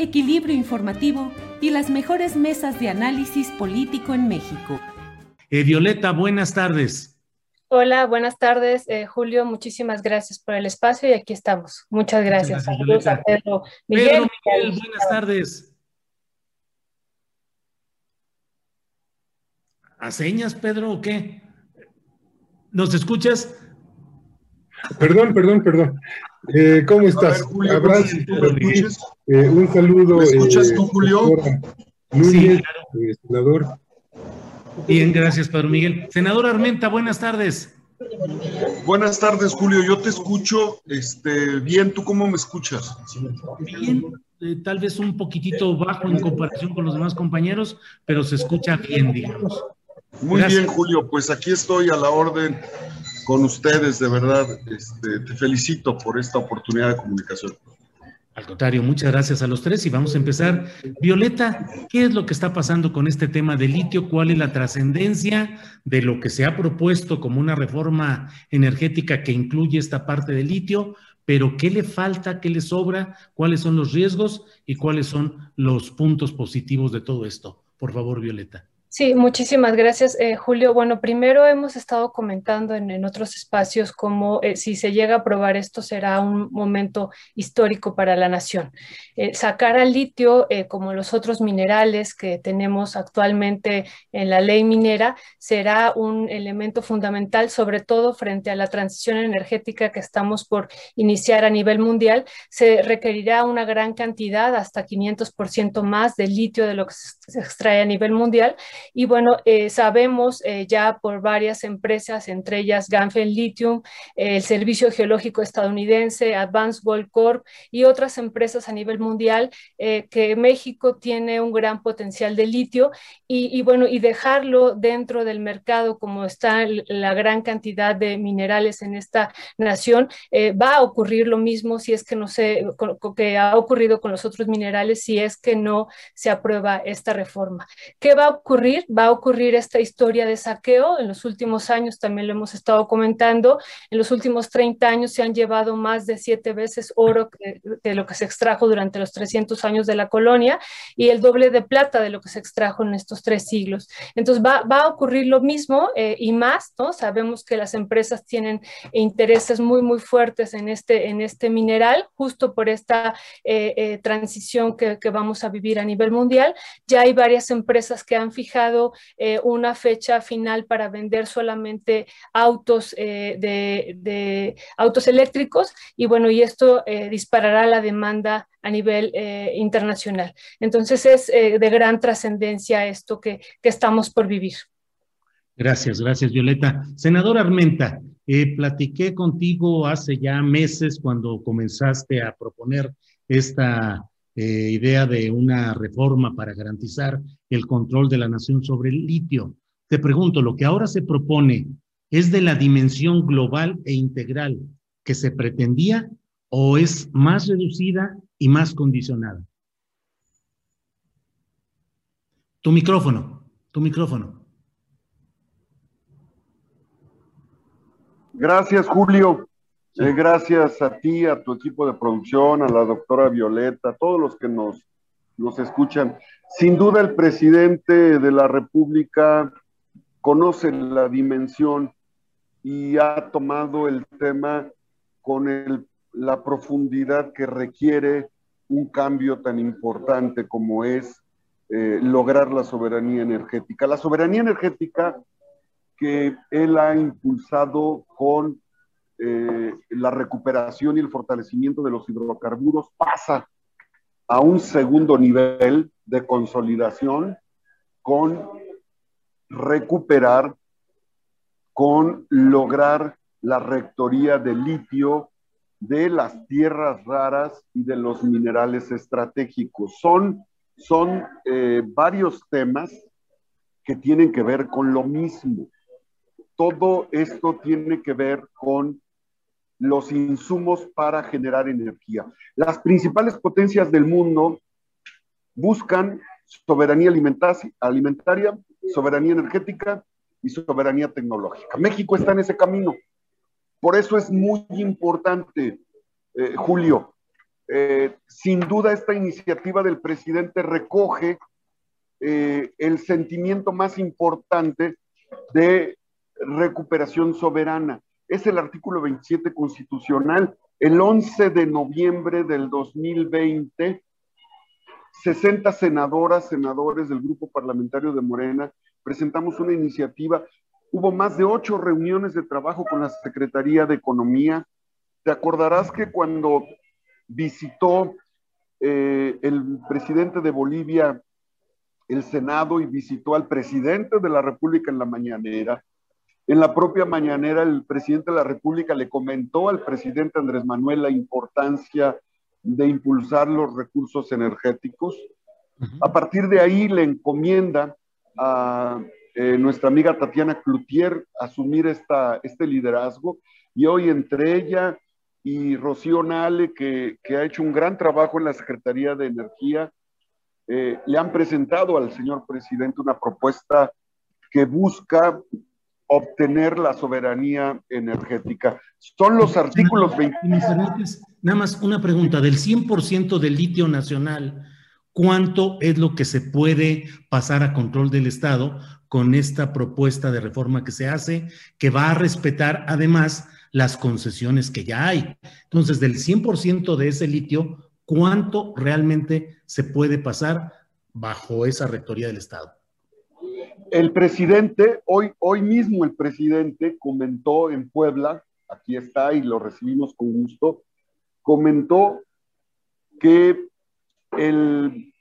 equilibrio informativo y las mejores mesas de análisis político en México. Eh, Violeta, buenas tardes. Hola, buenas tardes, eh, Julio. Muchísimas gracias por el espacio y aquí estamos. Muchas gracias. gracias, Saludos a. Pedro Miguel. Pedro Miguel, buenas tardes. ¿A señas, Pedro, o qué? ¿Nos escuchas? Perdón, perdón, perdón. Eh, ¿Cómo estás? ver, Julio, Abrazo, ¿tú Eh, un saludo. ¿Me escuchas eh, tú, Julio? Núñez, Sí, claro. eh, senador. Bien, gracias, Pedro Miguel. Senador Armenta, buenas tardes. Buenas tardes, Julio. Yo te escucho este, bien. ¿Tú cómo me escuchas? Bien, eh, tal vez un poquitito bajo en comparación con los demás compañeros, pero se escucha bien, digamos. Muy Gracias. bien, Julio. Pues aquí estoy a la orden con ustedes, de verdad. Este, te felicito por esta oportunidad de comunicación. Al contrario, muchas gracias a los tres y vamos a empezar. Violeta, ¿qué es lo que está pasando con este tema de litio? ¿Cuál es la trascendencia de lo que se ha propuesto como una reforma energética que incluye esta parte de litio? Pero ¿qué le falta? ¿Qué le sobra? ¿Cuáles son los riesgos y cuáles son los puntos positivos de todo esto? Por favor, Violeta. Sí, muchísimas gracias, eh, Julio. Bueno, primero hemos estado comentando en, otros espacios cómo eh, si se llega a aprobar esto será un momento histórico para la nación. Eh, sacar al litio, como los otros minerales que tenemos actualmente en la ley minera, será un elemento fundamental, sobre todo frente a la transición energética que estamos por iniciar a nivel mundial. Se requerirá una gran cantidad, hasta 500% más de litio de lo que se extrae a nivel mundial. Y bueno, eh, sabemos eh, ya por varias empresas, entre ellas Ganfeng Lithium, eh, el Servicio Geológico Estadounidense, Advanced Gold Corp y otras empresas a nivel mundial, que México tiene un gran potencial de litio y, y, bueno, y dejarlo dentro del mercado como está la gran cantidad de minerales en esta nación, va a ocurrir lo mismo si es que no se, ha ocurrido con los otros minerales, si es que no se aprueba esta reforma. ¿Qué va a ocurrir? Va a ocurrir esta historia de saqueo. En los últimos años, también lo hemos estado comentando, en los últimos 30 años se han llevado más de siete veces oro que, de lo que se extrajo durante los 300 años de la colonia y el doble de plata de lo que se extrajo en estos tres siglos. Entonces va, va a ocurrir lo mismo eh, y más, ¿no? Sabemos que las empresas tienen intereses muy, muy fuertes en este, en este mineral, justo por esta eh, eh, transición que, que vamos a vivir a nivel mundial. Ya hay varias empresas que han fijado eh, una fecha final para vender solamente autos eh, de, de, autos eléctricos y bueno, y esto eh, disparará la demanda a nivel eh, internacional. Entonces es de gran trascendencia esto que, que, estamos por vivir. Gracias, gracias Violeta. Senador Armenta, eh, platiqué contigo hace ya meses cuando comenzaste a proponer esta eh, idea de una reforma para garantizar el control de la nación sobre el litio. Te pregunto, ¿lo que ahora se propone es de la dimensión global e integral que se pretendía o es más reducida y más condicionada? Tu micrófono, tu micrófono. Gracias, Julio. Gracias a ti, a tu equipo de producción, a la doctora Violeta, a todos los que nos, nos escuchan. Sin duda el presidente de la República conoce la dimensión y ha tomado el tema con la profundidad que requiere un cambio tan importante como es eh, lograr la soberanía energética. La soberanía energética que él ha impulsado con eh, la recuperación y el fortalecimiento de los hidrocarburos pasa a un segundo nivel de consolidación con recuperar, con lograr la rectoría de litio de las tierras raras y de los minerales estratégicos. Son, son eh, varios temas que tienen que ver con lo mismo. Todo esto tiene que ver con los insumos para generar energía. Las principales potencias del mundo buscan soberanía alimentaria, soberanía energética y soberanía tecnológica. México está en ese camino. Por eso es muy importante, eh, Julio. Eh, sin duda esta iniciativa del presidente recoge eh, el sentimiento más importante de recuperación soberana es el artículo 27 constitucional. El 11 de noviembre del 2020, 60 senadoras, senadores del grupo parlamentario de Morena, presentamos una iniciativa. Hubo más de ocho reuniones de trabajo con la Secretaría de Economía. Te acordarás que cuando visitó eh, el presidente de Bolivia el Senado y visitó al presidente de la República en la mañanera, en la propia mañanera, el presidente de la República le comentó al presidente Andrés Manuel la importancia de impulsar los recursos energéticos. A partir de ahí le encomienda a eh, nuestra amiga Tatiana Cloutier asumir esta, este liderazgo y hoy entre ella y Rocío Nale, que, ha hecho un gran trabajo en la Secretaría de Energía, eh, le han presentado al señor presidente una propuesta que busca obtener la soberanía energética. Son los artículos 20. Nada más una pregunta, del 100% del litio nacional, ¿cuánto es lo que se puede pasar a control del Estado con esta propuesta de reforma que se hace, que va a respetar además las concesiones que ya hay? Entonces, del 100% de ese litio, ¿cuánto realmente se puede pasar bajo esa rectoría del Estado? El presidente, hoy, hoy mismo el presidente comentó en Puebla, aquí está y lo recibimos con gusto, comentó que el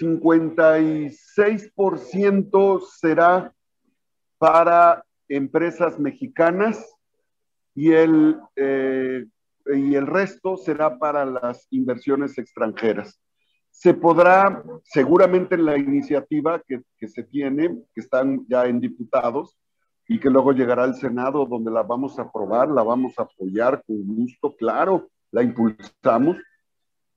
56% será para empresas mexicanas y el, eh, y el resto será para las inversiones extranjeras se podrá, seguramente en la iniciativa que, se tiene, que están ya en diputados y que luego llegará al Senado donde la vamos a aprobar, la vamos a apoyar con gusto, claro, la impulsamos.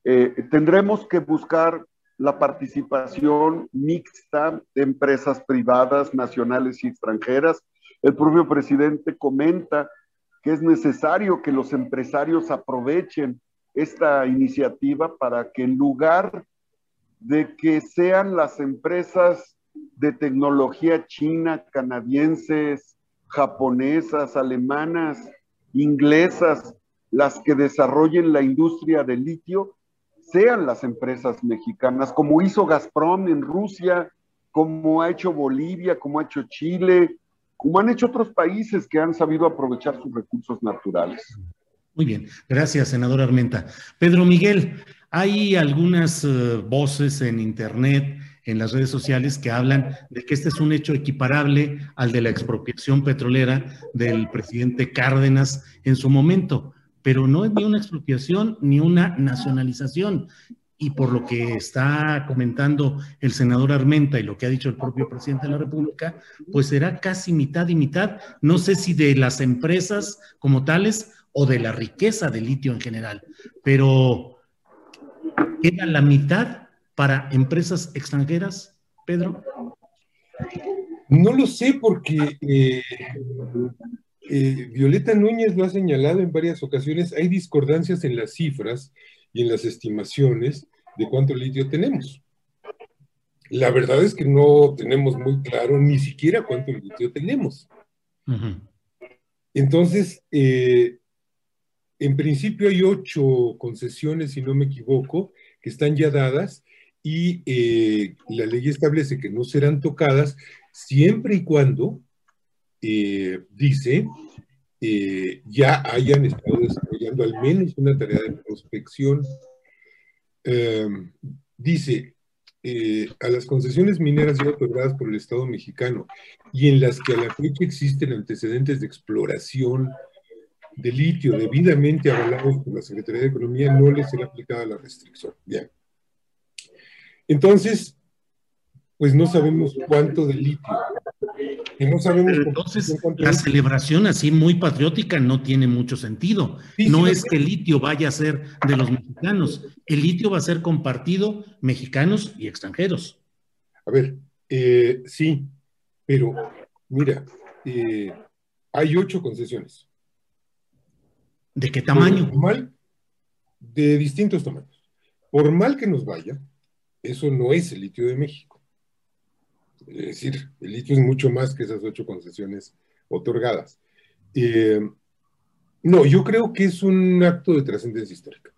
Eh, tendremos que buscar la participación mixta de empresas privadas, nacionales y extranjeras. El propio presidente comenta que es necesario que los empresarios aprovechen esta iniciativa para que en lugar de que sean las empresas de tecnología china, canadienses, japonesas, alemanas, inglesas, las que desarrollen la industria del litio, sean las empresas mexicanas, como hizo Gazprom en Rusia, como ha hecho Bolivia, como ha hecho Chile, como han hecho otros países que han sabido aprovechar sus recursos naturales. Muy bien, gracias, senador Armenta. Pedro Miguel, hay algunas eh, voces en Internet, en las redes sociales, que hablan de que este es un hecho equiparable al de la expropiación petrolera del presidente Cárdenas en su momento, pero no es ni una expropiación ni una nacionalización. Y por lo que está comentando el senador Armenta y lo que ha dicho el propio presidente de la República, pues será casi mitad y mitad, no sé si de las empresas como tales o de la riqueza de litio en general, pero ¿queda la mitad para empresas extranjeras, Pedro? No lo sé porque eh, eh, Violeta Núñez lo ha señalado en varias ocasiones, hay discordancias en las cifras y en las estimaciones de cuánto litio tenemos. La verdad es que no tenemos muy claro ni siquiera cuánto litio tenemos. Entonces, eh, en principio hay ocho concesiones, si no me equivoco, que están ya dadas y eh, la ley establece que no serán tocadas siempre y cuando, eh, dice, ya hayan estado desarrollando al menos una tarea de prospección. dice, eh, a las concesiones mineras ya otorgadas por el Estado mexicano y en las que a la fecha existen antecedentes de exploración de litio debidamente avalados por la Secretaría de Economía, no les será aplicada la restricción. Bien. Entonces, pues no sabemos cuánto de litio no sabemos entonces, la celebración así muy patriótica no tiene mucho sentido. no es que el litio vaya a ser de los mexicanos, el litio va a ser compartido mexicanos y extranjeros. A ver, eh, sí, pero mira, eh, hay ocho concesiones. ¿De qué tamaño? mal, de distintos tamaños. Por mal que nos vaya, eso no es el litio de México. Es decir, el litio es mucho más que esas ocho concesiones otorgadas. Eh, no, yo creo que es un acto de trascendencia histórica.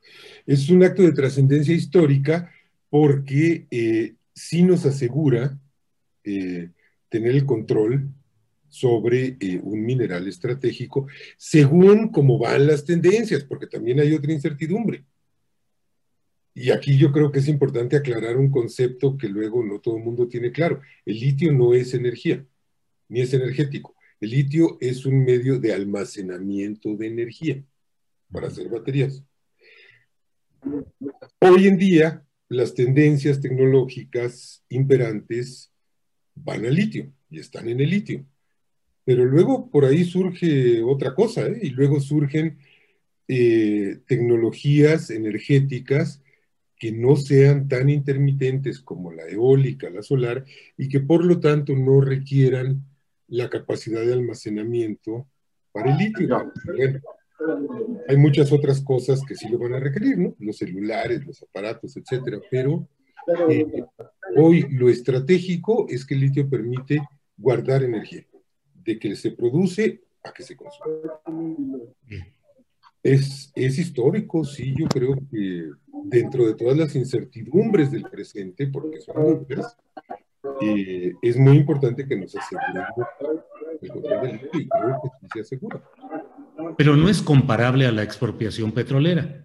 Es un acto de trascendencia histórica porque eh, sí nos asegura eh, tener el control sobre un mineral estratégico según cómo van las tendencias, porque también hay otra incertidumbre. Y aquí yo creo que es importante aclarar un concepto que luego no todo el mundo tiene claro. El litio no es energía, ni es energético. El litio es un medio de almacenamiento de energía para hacer baterías. Hoy en día, las tendencias tecnológicas imperantes van al litio y están en el litio. Pero luego por ahí surge otra cosa, ¿eh? y luego surgen eh, tecnologías energéticas que no sean tan intermitentes como la eólica, la solar, y que por lo tanto no requieran la capacidad de almacenamiento para el litio. hay muchas otras cosas que sí lo van a requerir, ¿no? Los celulares, los aparatos, etcétera, pero eh, hoy lo estratégico es que el litio permite guardar energía, de que se produce a que se consume. Es, es histórico, sí, yo creo que dentro de todas las incertidumbres del presente, porque son muchas, eh, es muy importante que nos aseguremos el control del litio y creo que sí se asegura. Pero no es comparable a la expropiación petrolera.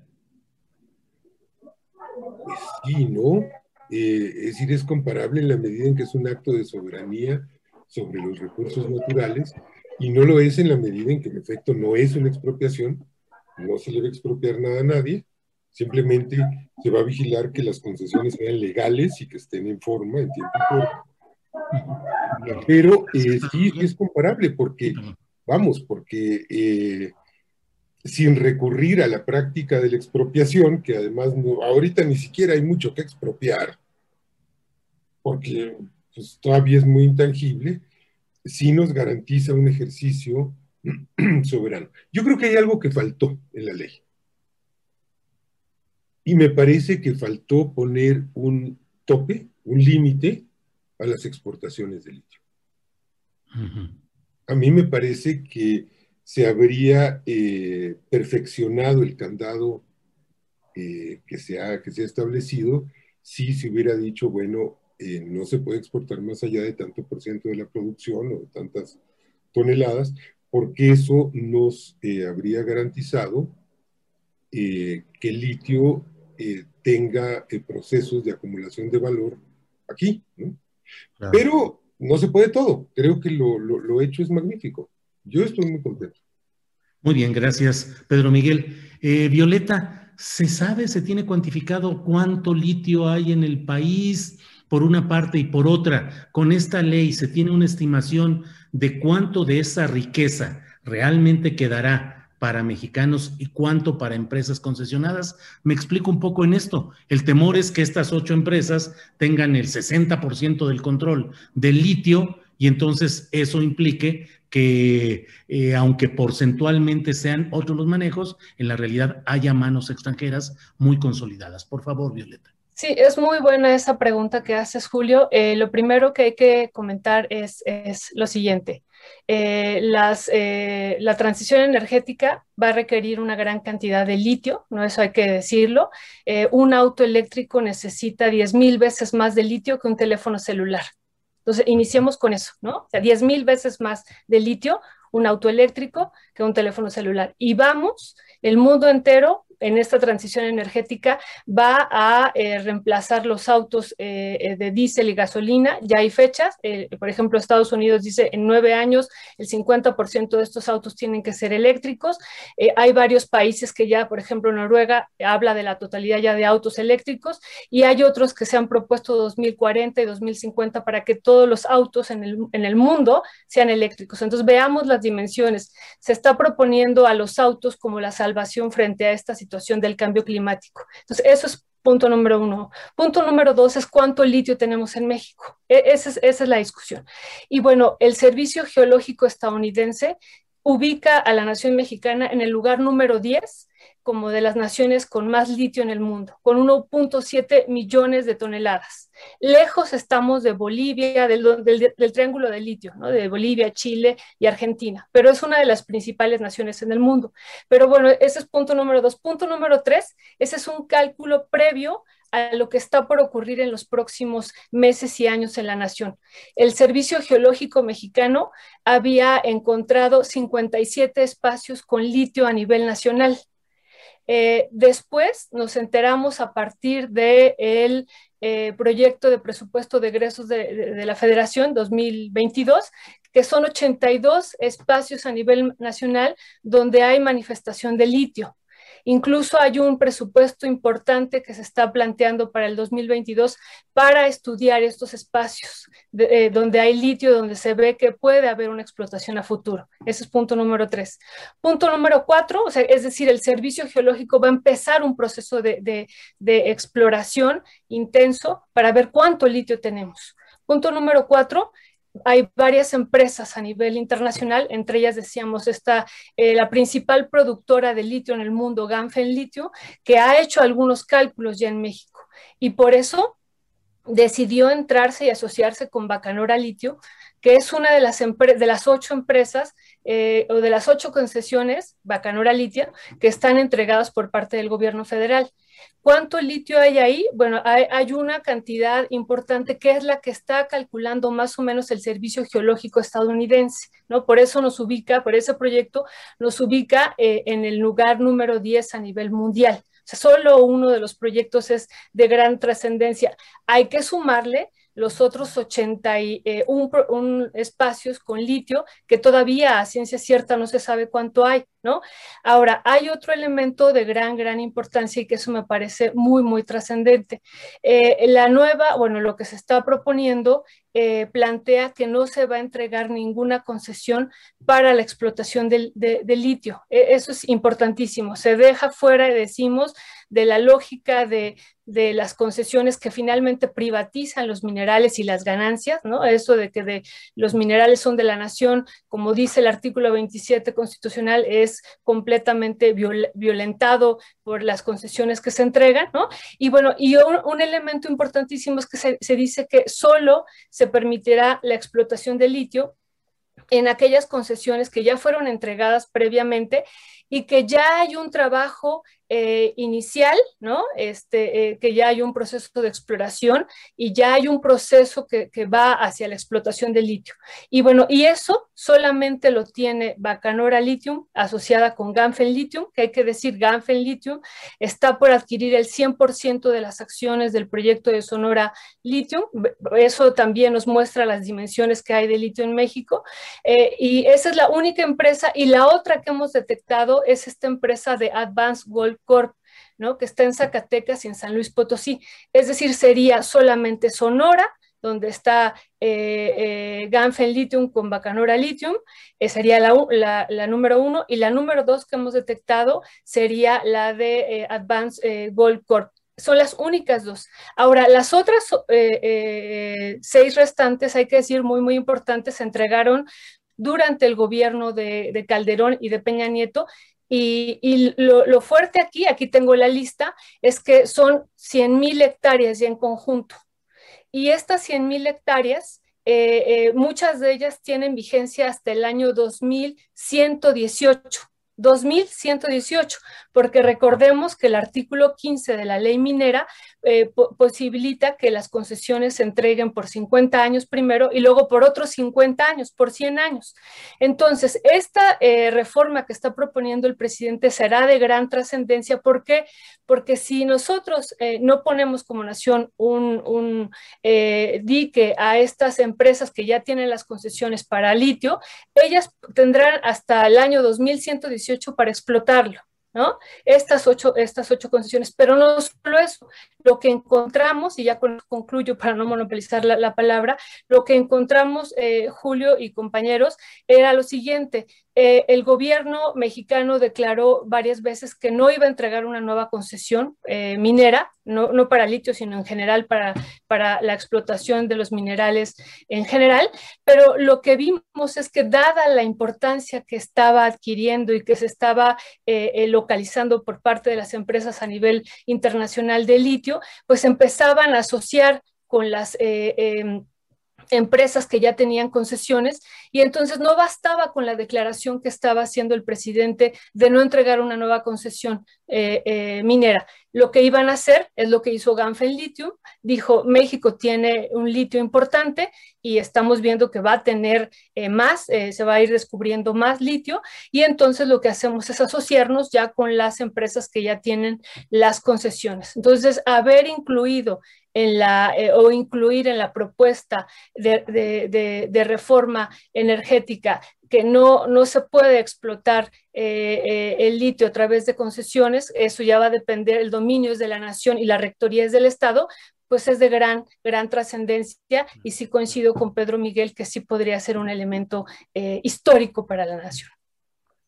Pues sí, ¿no? Eh, es decir, es comparable en la medida en que es un acto de soberanía sobre los recursos naturales y no lo es en la medida en que en efecto no es una expropiación, no se le debe expropiar nada a nadie, Simplemente se va a vigilar que las concesiones sean legales y que estén en forma, en tiempo forma. Pero eh, sí es comparable porque, vamos, porque eh, sin recurrir a la práctica de la expropiación, que además no, ahorita ni siquiera hay mucho que expropiar, porque pues, todavía es muy intangible, sí nos garantiza un ejercicio soberano. Yo creo que hay algo que faltó en la ley. Y me parece que faltó poner un tope, un límite a las exportaciones de litio. A mí me parece que se habría eh, perfeccionado el candado eh, que, se ha, que se ha establecido si se hubiera dicho, bueno, eh, no se puede exportar más allá de tanto por ciento de la producción o de tantas toneladas, porque eso nos habría garantizado que el litio eh, tenga eh, procesos de acumulación de valor aquí. Pero no se puede todo. Creo que lo, hecho es magnífico. Yo estoy muy contento. Muy bien, gracias, Pedro Miguel. Eh, Violeta, ¿se sabe, se tiene cuantificado cuánto litio hay en el país? Por una parte y por otra, con esta ley se tiene una estimación de cuánto de esa riqueza realmente quedará para mexicanos y cuánto para empresas concesionadas. Me explico un poco en esto. El temor es que estas ocho empresas tengan el 60% del control del litio y entonces eso implique que eh, aunque porcentualmente sean otros los manejos, en la realidad haya manos extranjeras muy consolidadas. Por favor, Violeta. Sí, es muy buena esa pregunta que haces, Julio. Eh, lo primero que hay que comentar es, lo siguiente. Eh, la transición energética va a requerir una gran cantidad de litio, no eso hay que decirlo. un auto eléctrico necesita 10 mil veces más de litio que un teléfono celular. Entonces, iniciemos con eso, ¿no? O sea, 10 mil veces más de litio un auto eléctrico que un teléfono celular. Y vamos, el mundo entero en esta transición energética va a eh, reemplazar los autos eh, eh, de diésel y gasolina. Ya hay fechas, por ejemplo, Estados Unidos dice en nueve años el 50% de estos autos tienen que ser eléctricos. hay varios países que ya, por ejemplo, Noruega habla de la totalidad ya de autos eléctricos y hay otros que se han propuesto 2040 y 2050 para que todos los autos en el, en el mundo sean eléctricos. Entonces, veamos las dimensiones. Se está proponiendo a los autos como la salvación frente a esta situación del cambio climático. Entonces, eso es punto número uno. Punto número dos es cuánto litio tenemos en México. E, esa es, esa es la discusión. Y bueno, el Servicio Geológico Estadounidense ubica a la nación mexicana en el lugar número 10 como de las naciones con más litio en el mundo, con 1.7 millones de toneladas. Lejos estamos de Bolivia, del, triángulo de litio, ¿no? de Bolivia, Chile y Argentina, pero es una de las principales naciones en el mundo. Pero bueno, ese es punto número dos. Punto número tres, ese es un cálculo previo a lo que está por ocurrir en los próximos meses y años en la nación. El Servicio Geológico Mexicano había encontrado 57 espacios con litio a nivel nacional. Eh, después nos enteramos a partir del eh, proyecto de presupuesto de egresos de, la Federación 2022, que son 82 espacios a nivel nacional donde hay manifestación de litio. Incluso hay un presupuesto importante que se está planteando para el 2022 para estudiar estos espacios eh, donde hay litio, donde se ve que puede haber una explotación a futuro. Ese es punto número tres. Punto número cuatro, es decir, el servicio geológico va a empezar un proceso de exploración intenso para ver cuánto litio tenemos. Punto número cuatro, hay varias empresas a nivel internacional, entre ellas decíamos está eh, la principal productora de litio en el mundo, Ganfen Litio, que ha hecho algunos cálculos ya en México. Y por eso decidió entrarse y asociarse con Bacanora Litio, que es una de las, de las ocho empresas eh, o de las ocho concesiones, Bacanora Litio, que están entregadas por parte del gobierno federal. ¿Cuánto litio hay ahí? Bueno, hay, una cantidad importante que es la que está calculando más o menos el Servicio Geológico estadounidense, ¿no? Por eso nos ubica, por ese proyecto, nos ubica eh, en el lugar número 10 a nivel mundial. Solo uno de los proyectos es de gran trascendencia. Hay que sumarle los otros 81 eh, espacios con litio que todavía a ciencia cierta no se sabe cuánto hay, ¿no? Ahora, hay otro elemento de gran, gran importancia y que eso me parece muy, muy trascendente. Eh, la nueva, bueno, lo que se está proponiendo eh, plantea que no se va a entregar ninguna concesión para la explotación del, de, litio. E, eso es importantísimo. Se deja fuera, decimos, de la lógica de, de, las concesiones que finalmente privatizan los minerales y las ganancias, ¿no? Eso de que de, los minerales son de la nación, como dice el artículo 27 constitucional, es completamente violentado por las concesiones que se entregan, ¿no? Y bueno, y un, elemento importantísimo es que se, se dice que solo se permitirá la explotación de litio en aquellas concesiones que ya fueron entregadas previamente y que ya hay un trabajo eh, inicial, ¿no? Este, eh, que ya hay un proceso de exploración y ya hay un proceso que, va hacia la explotación del litio. Y bueno, y eso solamente lo tiene Bacanora Lithium asociada con Ganfen Lithium, que hay que decir, Ganfen Lithium está por adquirir el 100% de las acciones del proyecto de Sonora Lithium. Eso también nos muestra las dimensiones que hay de litio en México. Eh, y esa es la única empresa. Y la otra que hemos detectado es esta empresa de Advanced Gold Corp, ¿no? que está en Zacatecas y en San Luis Potosí. Es decir, sería solamente Sonora, donde está eh, eh, Ganfen Lithium con Bacanora Lithium, eh, sería la, número uno, y la número dos que hemos detectado sería la de Advanced Gold Corp. Son las únicas dos. Ahora, las otras seis restantes, hay que decir, muy, muy importantes, se entregaron durante el gobierno de, Calderón y de Peña Nieto. Y, lo, fuerte aquí, aquí tengo la lista, es que son 100 mil hectáreas y en conjunto. Y estas 100 mil hectáreas, eh, eh, muchas de ellas tienen vigencia hasta el año 2118. 2118, porque recordemos que el artículo 15 de la ley minera eh, posibilita que las concesiones se entreguen por 50 años primero y luego por otros 50 años, por 100 años. Entonces, esta eh, reforma que está proponiendo el presidente será de gran trascendencia. ¿Por qué? Porque si nosotros eh, no ponemos como nación un, un dique a estas empresas que ya tienen las concesiones para litio, ellas tendrán hasta el año 2118 para explotarlo. ¿no? Estas ocho, estas ocho concesiones, pero no solo eso, lo que encontramos, y ya concluyo para no monopolizar la, palabra, lo que encontramos, eh, Julio y compañeros, era lo siguiente, eh, el gobierno mexicano declaró varias veces que no iba a entregar una nueva concesión eh, minera, no, no, para litio, sino en general para, para la explotación de los minerales en general, pero lo que vimos es que dada la importancia que estaba adquiriendo y que se estaba localizando por parte de las empresas a nivel internacional de litio, pues empezaban a asociar con las... Eh, em, empresas que ya tenían concesiones y entonces no bastaba con la declaración que estaba haciendo el presidente de no entregar una nueva concesión eh, eh, minera. Lo que iban a hacer es lo que hizo Ganfen Lithium, dijo México tiene un litio importante y estamos viendo que va a tener eh, más, se va a ir descubriendo más litio y entonces lo que hacemos es asociarnos ya con las empresas que ya tienen las concesiones. Entonces, haber incluido en la, eh, o incluir en la propuesta de, reforma energética que no, no se puede explotar eh, eh, el litio a través de concesiones, eso ya va a depender, el dominio es de la nación y la rectoría es del Estado, pues es de gran, gran trascendencia y sí coincido con Pedro Miguel que sí podría ser un elemento histórico para la nación.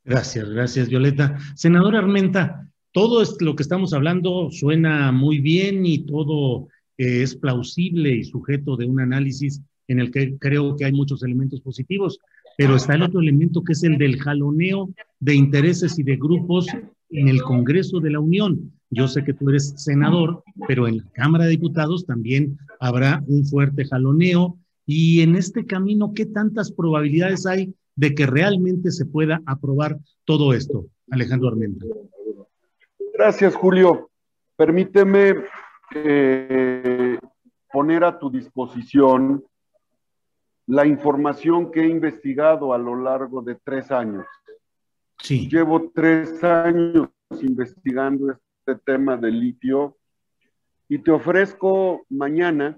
Gracias, gracias Violeta. Senadora Armenta, todo lo que estamos hablando suena muy bien y todo es plausible y sujeto de un análisis en el que creo que hay muchos elementos positivos, pero está el otro elemento que es el del jaloneo de intereses y de grupos en el Congreso de la Unión. Yo sé que tú eres senador, pero en la Cámara de Diputados también habrá un fuerte jaloneo. Y en este camino, ¿qué tantas probabilidades hay de que realmente se pueda aprobar todo esto? Alejandro Armenta. Gracias, Julio. Permíteme poner a tu disposición la información que he investigado a lo largo de tres años. Sí. Llevo tres años investigando este tema del litio y te ofrezco mañana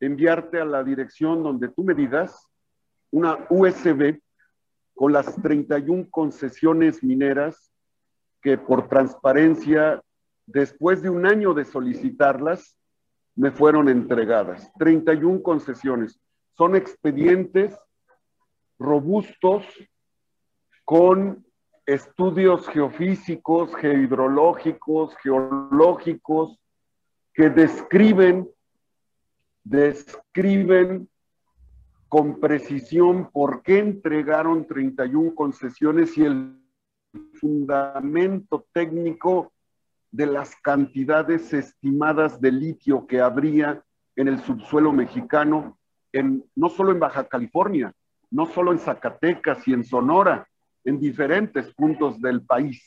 enviarte a la dirección donde tú me digas una USB con las 31 concesiones mineras que por transparencia después de un año de solicitarlas, me fueron entregadas. 31 concesiones. Son expedientes robustos con estudios geofísicos, geohidrológicos, geológicos, que describen, describen con precisión por qué entregaron 31 concesiones y el fundamento técnico de las cantidades estimadas de litio que habría en el subsuelo mexicano, en, no solo en Baja California, no solo en Zacatecas y en Sonora, en diferentes puntos del país.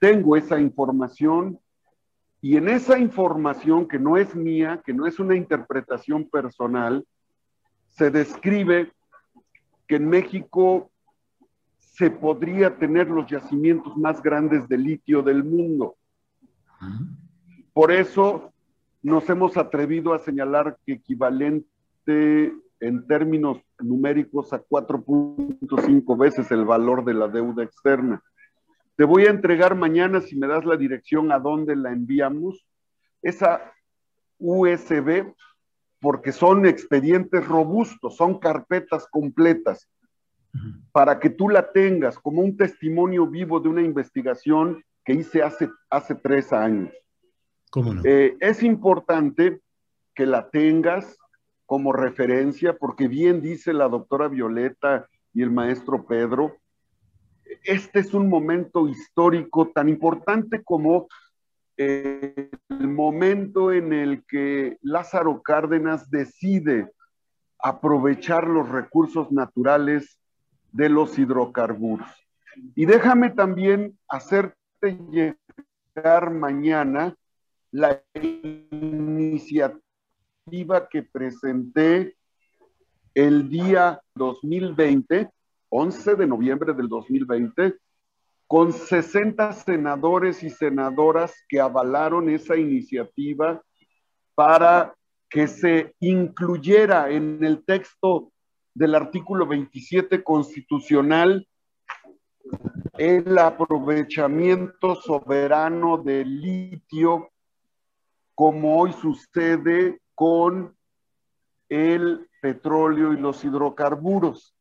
Tengo esa información y en esa información que no es mía, que no es una interpretación personal, se describe que en México se podría tener los yacimientos más grandes de litio del mundo. Por eso nos hemos atrevido a señalar que equivalente en términos numéricos a 4.5 veces el valor de la deuda externa. Te voy a entregar mañana, si me das la dirección a dónde la enviamos, esa USB, porque son expedientes robustos, son carpetas completas, para que tú la tengas como un testimonio vivo de una investigación que hice hace, hace tres años. ¿Cómo no? Eh, es importante que la tengas como referencia, porque bien dice la doctora Violeta y el maestro Pedro, este es un momento histórico tan importante como el momento en el que Lázaro Cárdenas decide aprovechar los recursos naturales de los hidrocarburos. Y déjame también hacerte llegar mañana la iniciativa que presenté el día 2020, 11 de noviembre del 2020, con 60 senadores y senadoras que avalaron esa iniciativa para que se incluyera en el texto del artículo 27 constitucional el aprovechamiento soberano del litio, como hoy sucede con el petróleo y los hidrocarburos,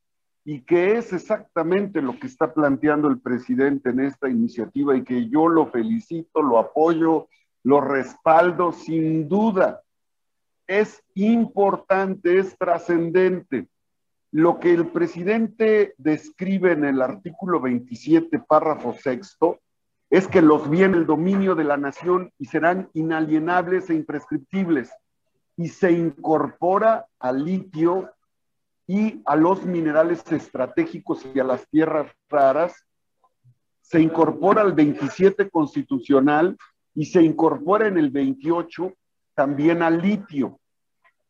y que es exactamente lo que está planteando el presidente en esta iniciativa y que yo lo felicito, lo apoyo, lo respaldo sin duda. Es importante, es trascendente. Lo que el presidente describe en el artículo 27, párrafo sexto, es que los bienes el dominio de la nación y serán inalienables e imprescriptibles y se incorpora al litio y a los minerales estratégicos y a las tierras raras, se incorpora al 27 constitucional y se incorpora en el 28 también al litio.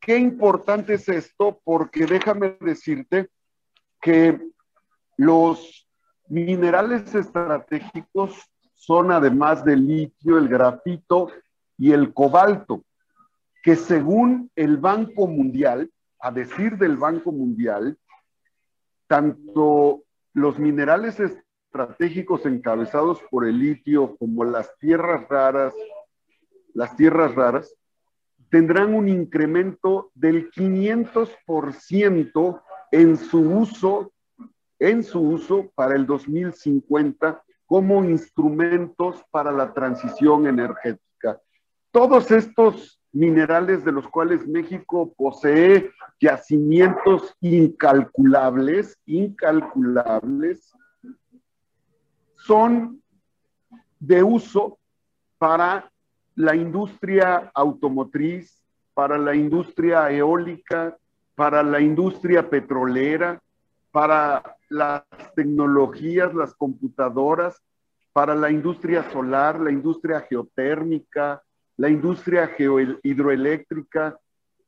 Qué importante es esto porque déjame decirte que los minerales estratégicos son además del litio, el grafito y el cobalto, que según el Banco Mundial, a decir del Banco Mundial, tanto los minerales estratégicos encabezados por el litio como las tierras raras, las tierras raras, tendrán un incremento del 500% en su uso, en su uso para el 2050 como instrumentos para la transición energética. Todos estos minerales de los cuales México posee yacimientos incalculables, incalculables, son de uso para la industria automotriz, para la industria eólica, para la industria petrolera, para las tecnologías, las computadoras, para la industria solar, la industria geotérmica, la industria hidroeléctrica,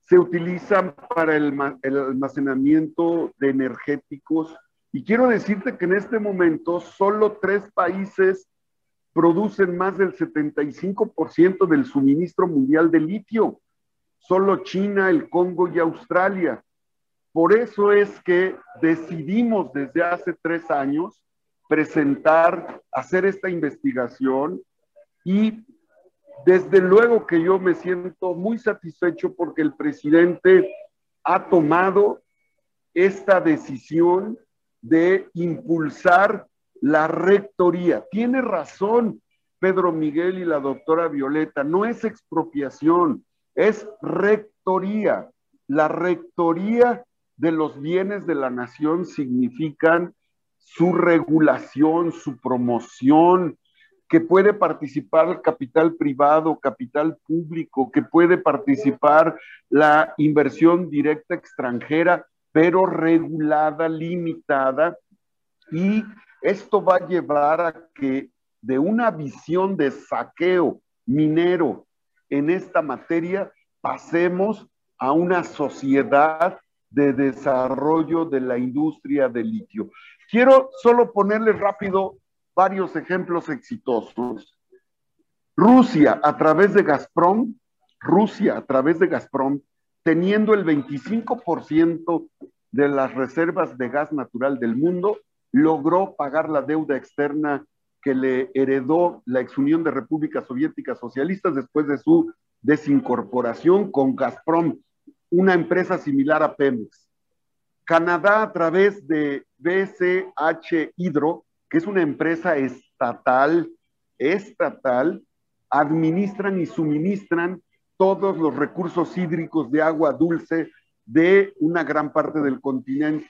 se utilizan para el, el, almacenamiento de energéticos. Y quiero decirte que en este momento solo tres países producen más del 75% del suministro mundial de litio. Solo China, el Congo y Australia. Por eso es que decidimos desde hace tres años presentar, hacer esta investigación y desde luego que yo me siento muy satisfecho porque el presidente ha tomado esta decisión de impulsar la rectoría. Tiene razón Pedro Miguel y la doctora Violeta, no es expropiación, es rectoría. La rectoría de los bienes de la nación significan su regulación, su promoción, que puede participar capital privado, capital público, que puede participar la inversión directa extranjera, pero regulada, limitada y esto va a llevar a que de una visión de saqueo minero en esta materia pasemos a una sociedad de desarrollo de la industria del litio. Quiero solo ponerle rápido varios ejemplos exitosos. Rusia, a través de Gazprom, Rusia, a través de Gazprom, teniendo el 25% de las reservas de gas natural del mundo, logró pagar la deuda externa que le heredó la exunión de repúblicas soviéticas socialistas después de su desincorporación con Gazprom, una empresa similar a Pemex. Canadá a través de BCH Hydro, que es una empresa estatal, estatal, administran y suministran todos los recursos hídricos de agua dulce de una gran parte del continente.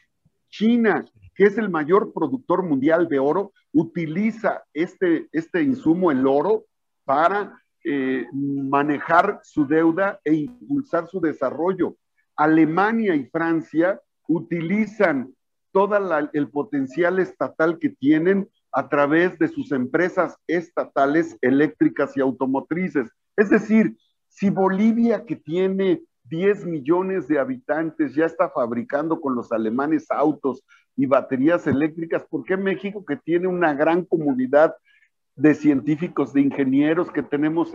China que es el mayor productor mundial de oro, utiliza este, este insumo, el oro, para eh, manejar su deuda e impulsar su desarrollo. Alemania y Francia utilizan todo el potencial estatal que tienen a través de sus empresas estatales eléctricas y automotrices. Es decir, si Bolivia, que tiene 10 millones de habitantes, ya está fabricando con los alemanes autos y baterías eléctricas, ¿por qué México, que tiene una gran comunidad de científicos, de ingenieros, que tenemos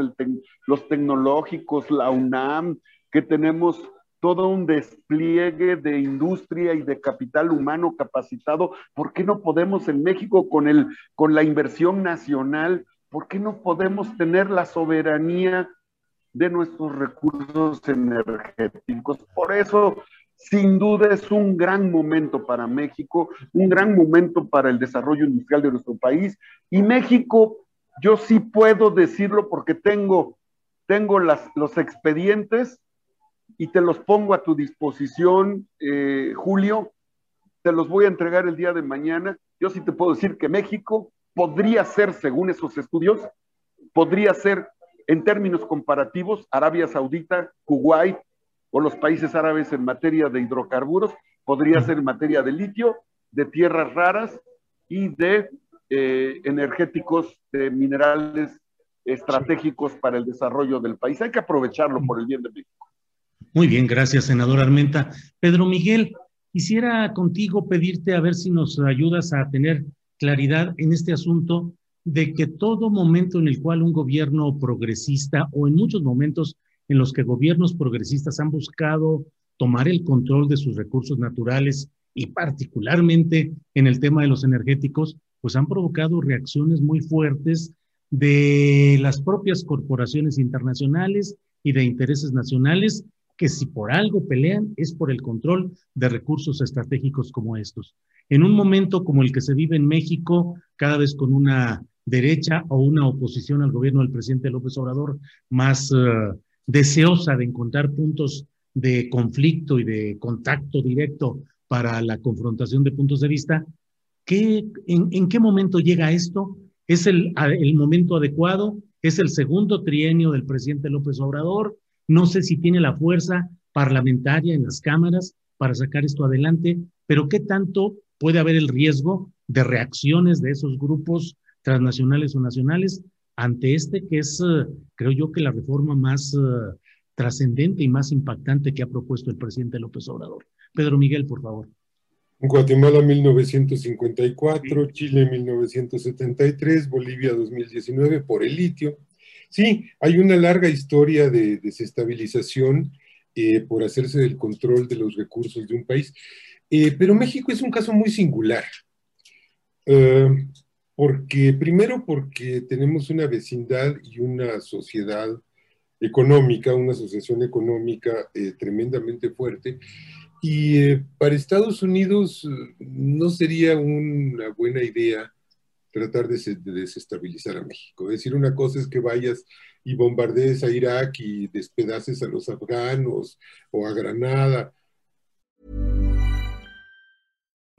los tecnológicos, la UNAM, que tenemos todo un despliegue de industria y de capital humano capacitado. ¿Por qué no podemos en México con, el, con la inversión nacional, por qué no podemos tener la soberanía de nuestros recursos energéticos? Por eso, sin duda, es un gran momento para México, un gran momento para el desarrollo industrial de nuestro país. Y México, yo sí puedo decirlo porque tengo, tengo los expedientes y te los pongo a tu disposición, eh, Julio. Te los voy a entregar el día de mañana. Yo sí te puedo decir que México podría ser, según esos estudios, podría ser en términos comparativos Arabia Saudita, Kuwait o los países árabes en materia de hidrocarburos, podría ser en materia de litio, de tierras raras y de eh, energéticos, de minerales estratégicos para el desarrollo del país. Hay que aprovecharlo por el bien de México. Muy bien, gracias, senador Armenta. Pedro Miguel, quisiera contigo pedirte a ver si nos ayudas a tener claridad en este asunto de que todo momento en el cual un gobierno progresista o en muchos momentos en los que gobiernos progresistas han buscado tomar el control de sus recursos naturales y particularmente en el tema de los energéticos, pues han provocado reacciones muy fuertes de las propias corporaciones internacionales y de intereses nacionales que si por algo pelean es por el control de recursos estratégicos como estos. En un momento como el que se vive en México, cada vez con una derecha o una oposición al gobierno del presidente López Obrador más eh, deseosa de encontrar puntos de conflicto y de contacto directo para la confrontación de puntos de vista, ¿qué, en, qué momento llega esto? ¿Es el, el momento adecuado? ¿Es el segundo trienio del presidente López Obrador? No sé si tiene la fuerza parlamentaria en las cámaras para sacar esto adelante, pero ¿qué tanto puede haber el riesgo de reacciones de esos grupos transnacionales o nacionales ante este que es, eh, creo yo, que la reforma más eh, trascendente y más impactante que ha propuesto el presidente López Obrador? Pedro Miguel, por favor. Guatemala 1954, Chile 1973, Bolivia 2019 por el litio, Sí, hay una larga historia de desestabilización eh, por hacerse del control de los recursos de un país, eh, pero México es un caso muy singular. Porque, primero, porque tenemos una vecindad y una sociedad económica, una asociación económica tremendamente fuerte, y para Estados Unidos no sería una buena idea tratar de, desestabilizar a México. Es decir, una cosa es que vayas y bombardees a Irak y despedaces a los afganos o a Granada.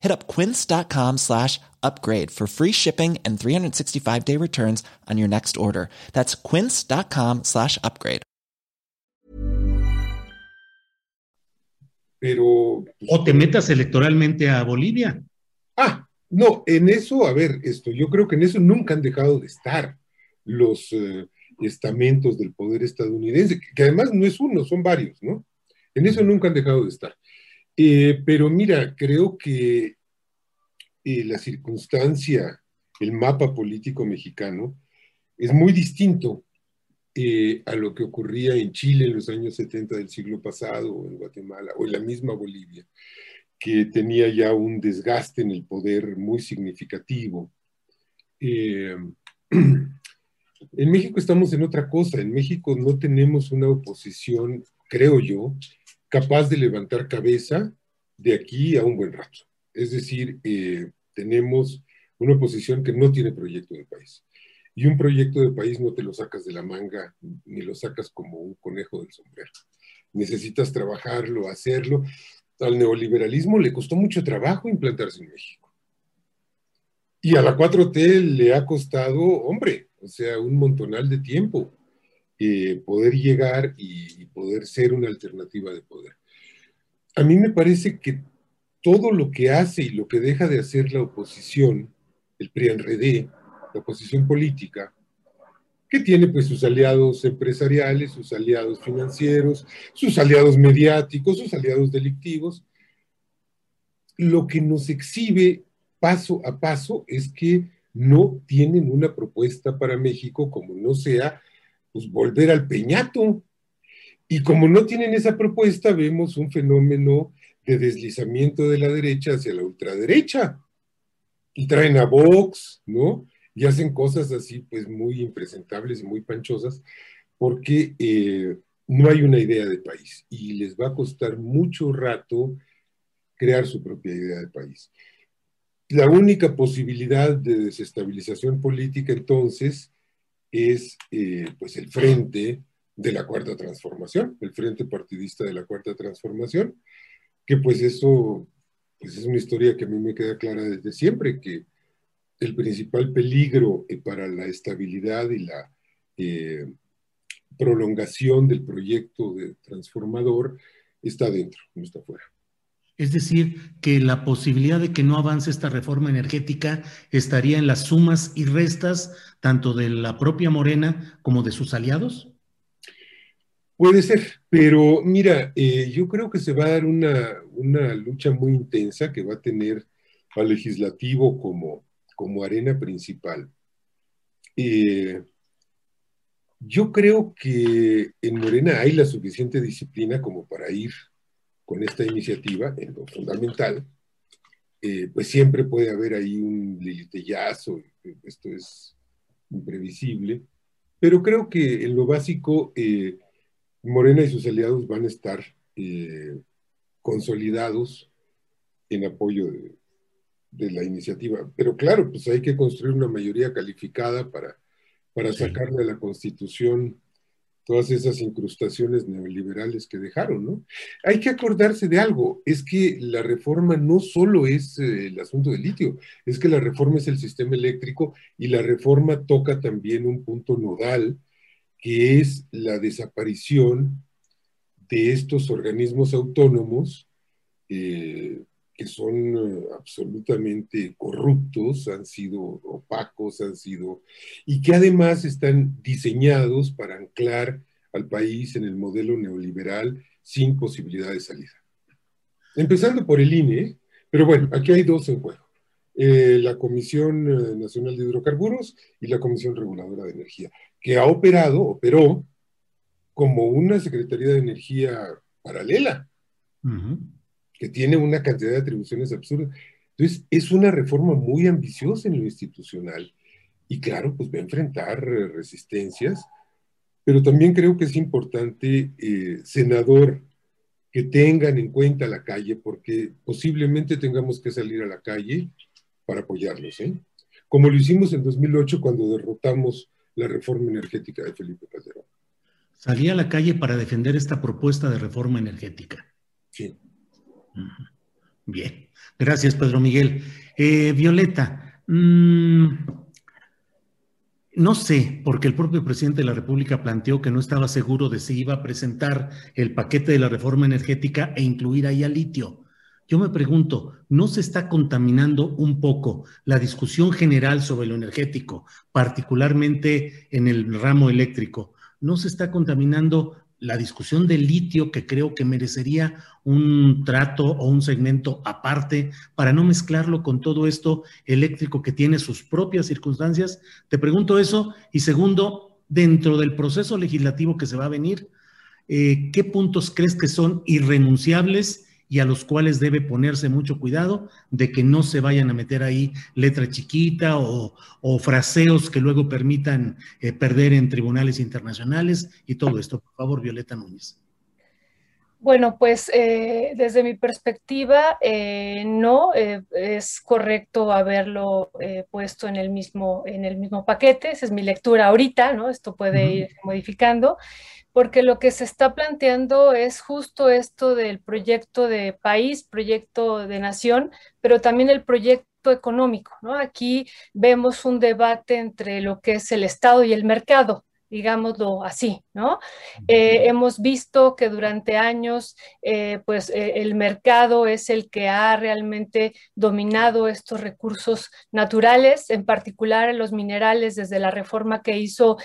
Hit up quince.com slash upgrade for free shipping and 365 day returns on your next order. That's quince.com slash upgrade. Pero. O te metas electoralmente a Bolivia. Ah, no, en eso, a ver, esto, yo creo que en eso nunca han dejado de estar los, eh, estamentos del poder estadounidense, que además no es uno, son varios, ¿no? En eso nunca han dejado de estar. Eh, pero mira, creo que eh, la circunstancia, el mapa político mexicano, es muy distinto eh, a lo que ocurría en Chile en los años 70 del siglo pasado, o en Guatemala, o en la misma Bolivia, que tenía ya un desgaste en el poder muy significativo. en México estamos en otra cosa. En México no tenemos una oposición, creo yo, capaz de levantar cabeza de aquí a un buen rato. Es decir, eh, tenemos una oposición que no tiene proyecto de país. Y un proyecto de país no te lo sacas de la manga ni lo sacas como un conejo del sombrero. Necesitas trabajarlo, hacerlo. Al neoliberalismo le costó mucho trabajo implantarse en México. Y a la 4T le ha costado, hombre, o sea, un montonal de tiempo eh, poder llegar y, poder ser una alternativa de poder. A mí me parece que todo lo que hace y lo que deja de hacer la oposición, el PRI-RD, la oposición política, que tiene pues sus aliados empresariales, sus aliados financieros, sus aliados mediáticos, sus aliados delictivos, lo que nos exhibe paso a paso es que no tienen una propuesta para México como no sea pues volver al peñato. Y como no tienen esa propuesta, vemos un fenómeno de deslizamiento de la derecha hacia la ultraderecha. Y traen a Vox, ¿no? Y hacen cosas así, pues muy impresentables y muy panchosas, porque eh, no hay una idea de país y les va a costar mucho rato crear su propia idea de país. La única posibilidad de desestabilización política entonces es eh, pues el frente de la cuarta transformación, el frente partidista de la cuarta transformación, que pues eso pues es una historia que a mí me queda clara desde siempre, que el principal peligro eh, para la estabilidad y la eh, prolongación del proyecto de transformador está dentro, no está fuera. Es decir, que la posibilidad de que no avance esta reforma energética estaría en las sumas y restas tanto de la propia Morena como de sus aliados. Puede ser, pero mira, eh, yo creo que se va a dar una, lucha muy intensa que va a tener al legislativo como, como arena principal. Eh, yo creo que en Morena hay la suficiente disciplina como para ir con esta iniciativa, en lo fundamental, eh, pues siempre puede haber ahí un lilitellazo, esto es imprevisible, pero creo que en lo básico eh, Morena y sus aliados van a estar eh, consolidados en apoyo de, de, la iniciativa. Pero claro, pues hay que construir una mayoría calificada para, para sacarle a la Constitución todas esas incrustaciones neoliberales que dejaron, ¿no? Hay que acordarse de algo, es que la reforma no solo es eh, el asunto del litio, es que la reforma es el sistema eléctrico y la reforma toca también un punto nodal, que es la desaparición de estos organismos autónomos eh, que son eh, absolutamente corruptos, han sido opacos, han sido, y que además están diseñados para anclar al país en el modelo neoliberal sin posibilidad de salida. Empezando por el INE, pero bueno, aquí hay dos en juego. Eh, la Comisión eh, Nacional de Hidrocarburos y la Comisión Reguladora de Energía, que ha operado, operó como una Secretaría de Energía paralela que tiene una cantidad de atribuciones absurdas. Entonces, es una reforma muy ambiciosa en lo institucional y claro, pues va a enfrentar eh, resistencias, pero también creo que es importante, eh, senador, que tengan en cuenta la calle, porque posiblemente tengamos que salir a la calle para apoyarlos, ¿eh? como lo hicimos en 2008 cuando derrotamos la reforma energética de Felipe Calderón. Salí a la calle para defender esta propuesta de reforma energética. Bien, gracias Pedro Miguel. Eh, Violeta, mm, no sé, porque el propio presidente de la República planteó que no estaba seguro de si iba a presentar el paquete de la reforma energética e incluir ahí al litio. Yo me pregunto, ¿no se está contaminando un poco la discusión general sobre lo energético, particularmente en el ramo eléctrico? ¿No se está contaminando la discusión del litio, que creo que merecería un trato o un segmento aparte para no mezclarlo con todo esto eléctrico que tiene sus propias circunstancias? Te pregunto eso. Y segundo, dentro del proceso legislativo que se va a venir, eh, ¿qué puntos crees que son irrenunciables? Y a los cuales debe ponerse mucho cuidado de que no se vayan a meter ahí letra chiquita o, fraseos que luego permitan eh, perder en tribunales internacionales y todo esto. Por favor, Violeta Núñez. Bueno, pues eh, desde mi perspectiva, eh, no es correcto haberlo puesto en el, mismo, en el mismo paquete. Esa es mi lectura ahorita, ¿no? Esto puede ir modificando porque lo que se está planteando es justo esto del proyecto de país, proyecto de nación, pero también el proyecto económico, ¿no? Aquí vemos un debate entre lo que es el Estado y el mercado, digámoslo así, ¿no? Eh, hemos visto que durante años, eh, pues eh, el mercado es el que ha realmente dominado estos recursos naturales, en particular los minerales, desde la reforma que hizo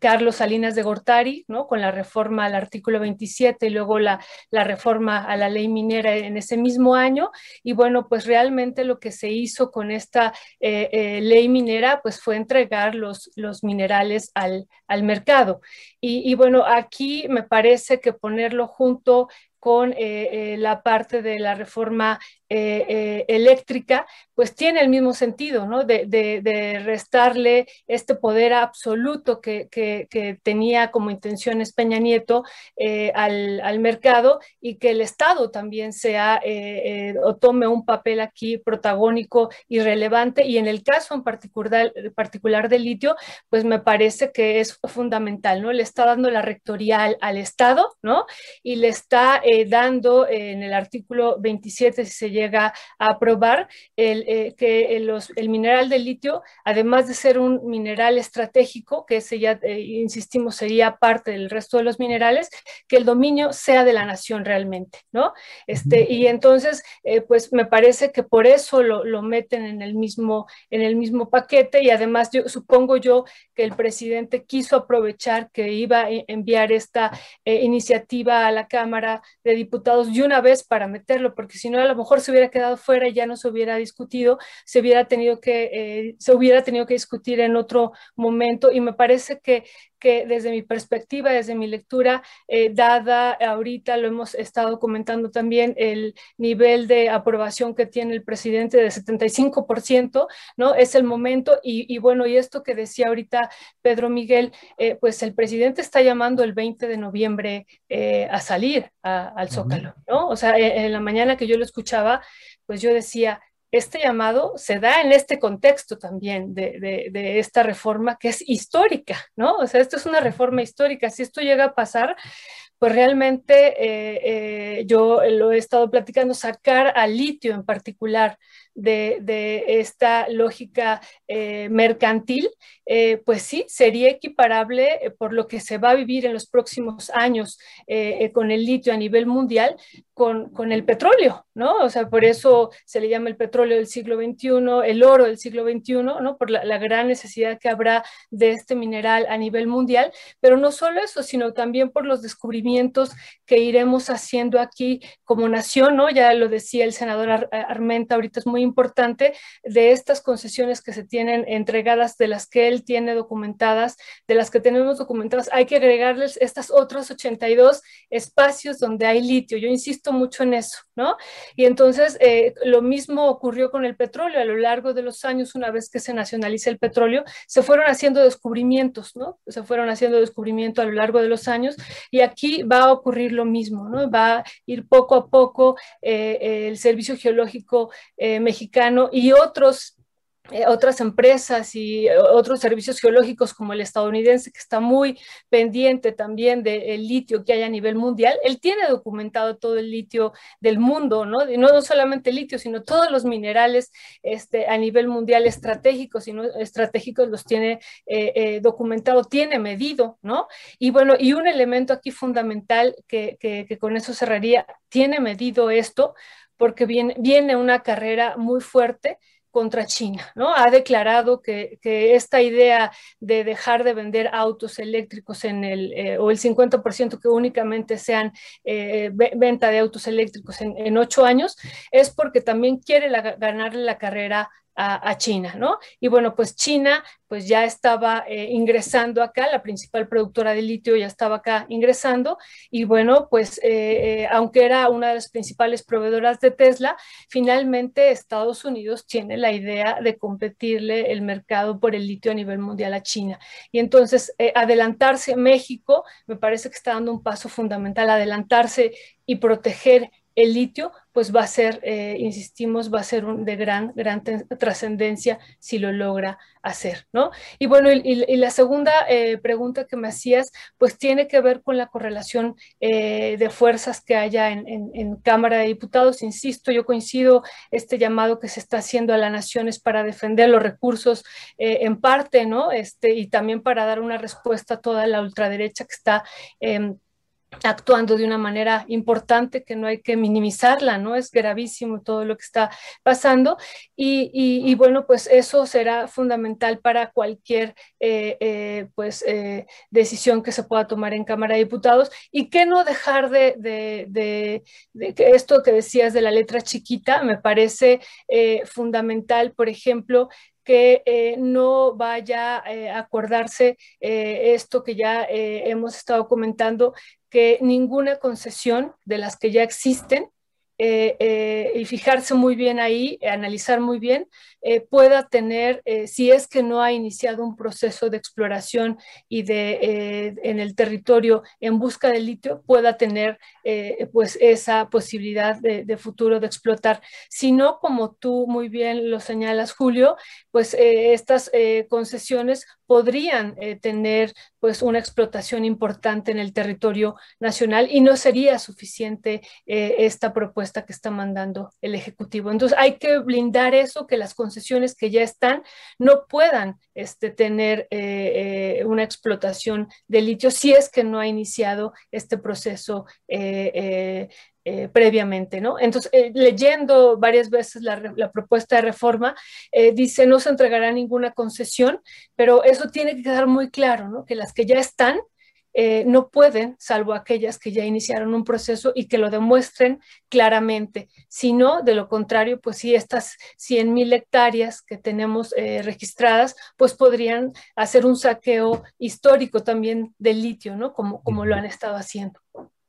Carlos Salinas de Gortari, ¿no? Con la reforma al artículo 27 y luego la, la reforma a la ley minera en ese mismo año. Y bueno, pues realmente lo que se hizo con esta ley minera, pues fue entregar los, los minerales al, mercado. Y, y, bueno, aquí me parece que ponerlo junto con eh, eh, la parte de la reforma eh, eléctrica, pues tiene el mismo sentido, ¿no? De, restarle este poder absoluto que, tenía como intenciones Peña Nieto al, mercado y que el Estado también sea o tome un papel aquí protagónico y relevante. Y en el caso en particular, particular del litio, pues me parece que es fundamental, ¿no? Le está dando la rectorial al Estado, ¿no? Y le está eh, dando en el artículo 27, si se llega a aprobar, el, eh, que el, mineral de litio, además de ser un mineral estratégico, que ese ya, eh, insistimos, sería parte del resto de los minerales, que el dominio sea de la nación realmente, ¿no? Este, y entonces, pues me parece que por eso lo, lo, meten en el, mismo, en el mismo paquete y además yo supongo yo que el presidente quiso aprovechar que iba a enviar esta iniciativa a la Cámara de Diputados de una vez para meterlo, porque si no a lo mejor se hubiera quedado fuera y ya no se hubiera discutido, se hubiera tenido que, eh, se hubiera tenido que discutir en otro momento. Y me parece que, que desde mi perspectiva, desde mi lectura, eh, dada ahorita, lo hemos estado comentando también, el nivel de aprobación que tiene el presidente de 75%, ¿no? Es el momento y, bueno, y esto que decía ahorita Pedro Miguel, eh, pues el presidente está llamando el 20 de noviembre a salir al Zócalo, ¿no? O sea, e, en la mañana que yo lo escuchaba, pues yo decía, este llamado se da en este contexto también de, esta reforma que es histórica, ¿no? O sea, esto es una reforma histórica. Si esto llega a pasar, pues realmente eh, eh, yo lo he estado platicando, sacar al litio en particular de, esta lógica eh, mercantil, pues sí, sería equiparable por lo que se va a vivir en los próximos años con el litio a nivel mundial con, con, el petróleo, ¿no? O sea, por eso se le llama el petróleo del siglo XXI, el oro del siglo XXI, ¿no? Por la, la gran necesidad que habrá de este mineral a nivel mundial, pero no solo eso, sino también por los descubrimientos que iremos haciendo aquí como nación, ¿no? Ya lo decía el senador Armenta, ahorita es muy importante, de estas concesiones que se tienen entregadas, de las que él tiene documentadas, de las que tenemos documentadas, hay que agregarles estas otros 82 espacios donde hay litio. Yo insisto mucho en eso, ¿no? Y entonces eh, lo mismo ocurrió con el petróleo. A lo largo de los años, una vez que se nacionaliza el petróleo, se fueron haciendo descubrimientos, ¿no? Se fueron haciendo descubrimientos a lo largo de los años y aquí va a ocurrir lo mismo, ¿no? Va a ir poco a poco eh, el Servicio Geológico eh, Mexicano y otros eh, otras empresas y eh, otros servicios geológicos como el estadounidense, que está muy pendiente también del litio que hay a nivel mundial, él tiene documentado todo el litio del mundo, ¿no? Y no, solamente el litio, sino todos los minerales este, a nivel mundial estratégicos y no estratégicos los tiene eh, documentado, tiene medido, ¿no? Y bueno, y un elemento aquí fundamental que, que con eso cerraría, tiene medido esto porque viene, viene una carrera muy fuerte contra China, ¿no? Ha declarado que, esta idea de dejar de vender autos eléctricos en el, eh, o el 50% que únicamente sean eh, venta de autos eléctricos en, ocho años, es porque también quiere ganarle la carrera a, China, ¿no? Y bueno, pues China pues ya estaba eh, ingresando acá, la principal productora de litio ya estaba acá ingresando y bueno, pues eh, eh, aunque era una de las principales proveedoras de Tesla, finalmente Estados Unidos tiene la idea de competirle el mercado por el litio a nivel mundial a China. Y entonces adelantarse México me parece que está dando un paso fundamental, adelantarse y proteger el litio, pues va a ser, eh, insistimos, va a ser de gran, gran trascendencia si lo logra hacer, ¿no? Y bueno, y, la segunda eh, pregunta que me hacías, pues tiene que ver con la correlación eh, de fuerzas que haya en, Cámara de Diputados. Insisto, yo coincido este llamado que se está haciendo a las naciones para defender los recursos en parte, ¿no? Este, y también para dar una respuesta a toda la ultraderecha que está em, actuando de una manera importante que no hay que minimizarla, ¿no? Es gravísimo todo lo que está pasando y, bueno, pues eso será fundamental para cualquier eh, eh, pues, eh, decisión que se pueda tomar en Cámara de Diputados y que no dejar de, de, que esto que decías de la letra chiquita me parece fundamental, por ejemplo, que no vaya a acordarse esto que ya hemos estado comentando, que ninguna concesión de las que ya existen eh, eh, y fijarse muy bien ahí, analizar muy bien, eh, pueda tener, si es que no ha iniciado un proceso de exploración y de en el territorio en busca de litio, pueda tener pues esa posibilidad de, futuro de explotar. Si no, como tú muy bien lo señalas, Julio, pues estas concesiones podrían tener pues una explotación importante en el territorio nacional y no sería suficiente esta propuesta que está mandando el Ejecutivo. Entonces hay que blindar eso, que las concesiones que ya están no puedan este, tener eh, eh, una explotación de litio si es que no ha iniciado este proceso eh, previamente, ¿no? Entonces, leyendo varias veces la, la propuesta de reforma, dice no se entregará ninguna concesión, pero eso tiene que quedar muy claro, ¿no? Que las que ya están eh, no pueden, salvo aquellas que ya iniciaron un proceso y que lo demuestren claramente. Si no, de lo contrario, pues si estas 100 mil hectáreas que tenemos eh, registradas, pues podrían hacer un saqueo histórico también del litio, ¿no? Como, como lo han estado haciendo.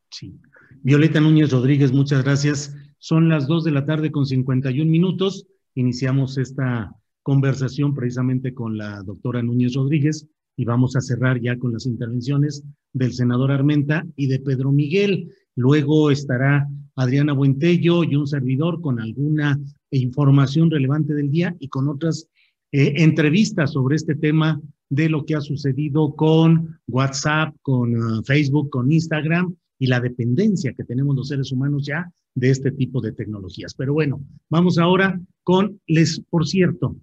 Sí. Violeta Núñez Rodríguez, muchas gracias. Son las 2 de la tarde con 51 minutos. Iniciamos esta conversación precisamente con la doctora Núñez Rodríguez y vamos a cerrar ya con las intervenciones del senador Armenta y de Pedro Miguel. Luego estará Adriana Buentello y un servidor con alguna información relevante del día y con otras eh, entrevistas sobre este tema de lo que ha sucedido con WhatsApp, con uh, Facebook, con Instagram y la dependencia que tenemos los seres humanos ya de este tipo de tecnologías. Pero bueno, vamos ahora con les, por cierto,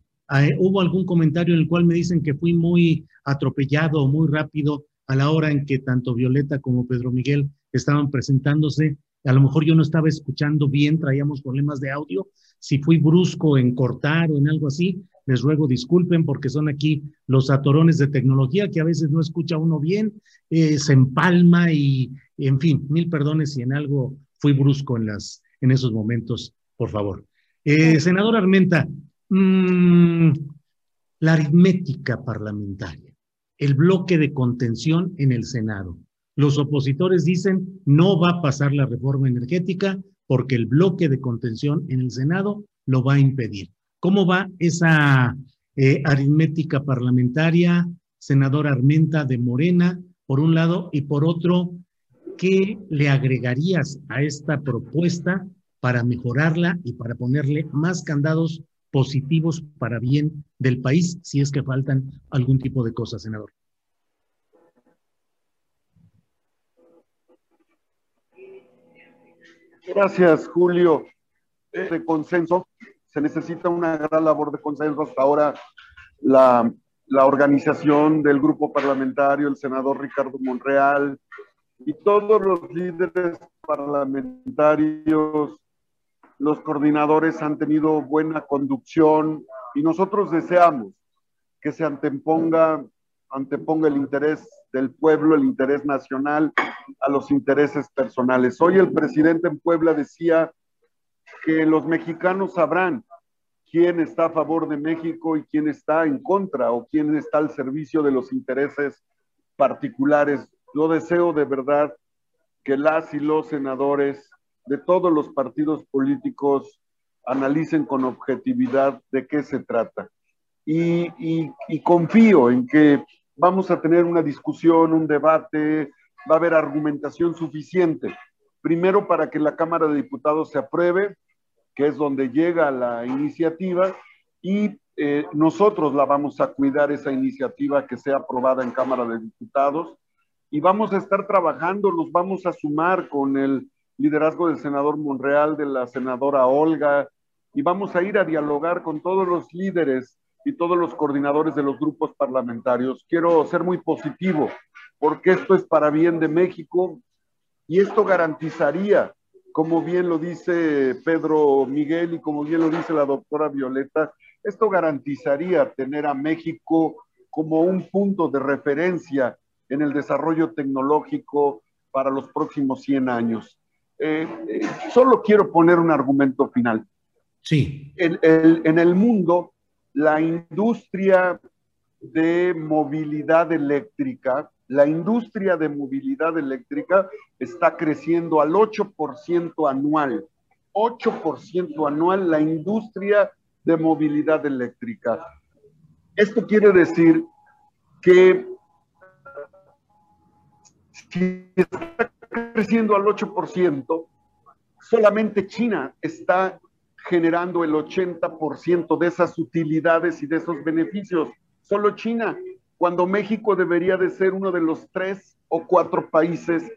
hubo algún comentario en el cual me dicen que fui muy atropellado, muy rápido a la hora en que tanto Violeta como Pedro Miguel estaban presentándose. A lo mejor yo no estaba escuchando bien, traíamos problemas de audio. Si fui brusco en cortar o en algo así, les ruego disculpen porque son aquí los atorones de tecnología que a veces no escucha uno bien, eh, se empalma y, en fin, mil perdones si en algo fui brusco en, las, en esos momentos, por favor. Eh, senador Armenta, Mm, la aritmética parlamentaria, el bloque de contención en el Senado. Los opositores dicen no va a pasar la reforma energética porque el bloque de contención en el Senado lo va a impedir. ¿Cómo va esa eh, aritmética parlamentaria, senador Armenta de Morena, por un lado, y por otro, ¿qué le agregarías a esta propuesta para mejorarla y para ponerle más candados positivos para bien del país, si es que faltan algún tipo de cosas, senador. Gracias, Julio. De consenso, se necesita una gran labor de consenso. Hasta ahora, la, la organización del grupo parlamentario, el senador Ricardo Monreal y todos los líderes parlamentarios, los coordinadores han tenido buena conducción y nosotros deseamos que se anteponga, anteponga el interés del pueblo, el interés nacional a los intereses personales. Hoy el presidente en Puebla decía que los mexicanos sabrán quién está a favor de México y quién está en contra o quién está al servicio de los intereses particulares. Yo deseo de verdad que las y los senadores de todos los partidos políticos analicen con objetividad de qué se trata. Y, confío en que vamos a tener una discusión, un debate, va a haber argumentación suficiente. Primero para que la Cámara de Diputados se apruebe, que es donde llega la iniciativa, y eh, nosotros la vamos a cuidar esa iniciativa que sea aprobada en Cámara de Diputados y vamos a estar trabajando, nos vamos a sumar con el liderazgo del senador Monreal, de la senadora Olga, y vamos a ir a dialogar con todos los líderes y todos los coordinadores de los grupos parlamentarios. Quiero ser muy positivo, porque esto es para bien de México y esto garantizaría, como bien lo dice Pedro Miguel y como bien lo dice la doctora Violeta, esto garantizaría tener a México como un punto de referencia en el desarrollo tecnológico para los próximos 100 años. Eh, eh, solo quiero poner un argumento final. Sí. En el, en el mundo, la industria de movilidad eléctrica, la industria de movilidad eléctrica está creciendo al 8% anual. 8% anual la industria de movilidad eléctrica. Esto quiere decir que si está creciendo al 8%, solamente China está generando el 80% de esas utilidades y de esos beneficios. Solo China, cuando México debería de ser uno de los tres o cuatro países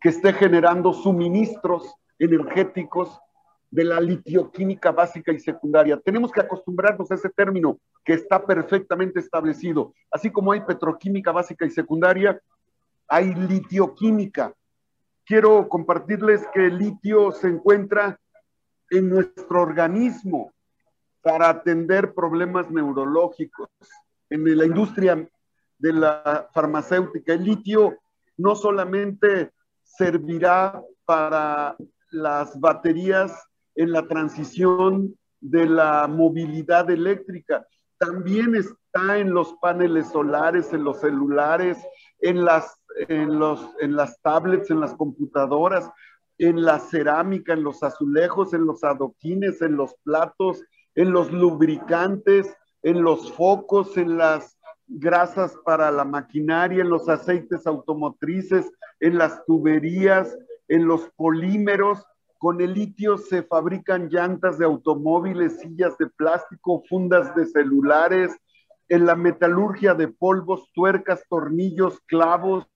que esté generando suministros energéticos de la litioquímica básica y secundaria. Tenemos que acostumbrarnos a ese término que está perfectamente establecido. Así como hay petroquímica básica y secundaria, hay litioquímica. Quiero compartirles que el litio se encuentra en nuestro organismo para atender problemas neurológicos. En la industria de la farmacéutica, el litio no solamente servirá para las baterías en la transición de la movilidad eléctrica, también está en los paneles solares, en los celulares, en las en, los, en las tablets, en las computadoras, en la cerámica, en los azulejos, en los adoquines, en los platos, en los lubricantes, en los focos, en las grasas para la maquinaria, en los aceites automotrices, en las tuberías, en los polímeros. Con el litio se fabrican llantas de automóviles, sillas de plástico, fundas de celulares, en la metalurgia de polvos, tuercas, tornillos, clavos,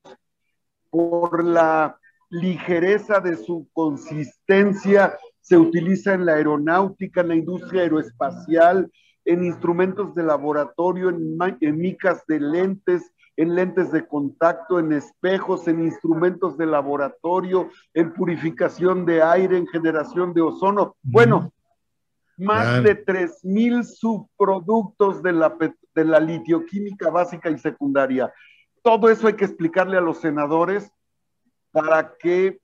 por la ligereza de su consistencia, se utiliza en la aeronáutica, en la industria aeroespacial, en instrumentos de laboratorio, en, en micas de lentes, en lentes de contacto, en espejos, en instrumentos de laboratorio, en purificación de aire, en generación de ozono. Bueno, más de 3.000 subproductos de la, de la litioquímica básica y secundaria. Todo eso hay que explicarle a los senadores para que,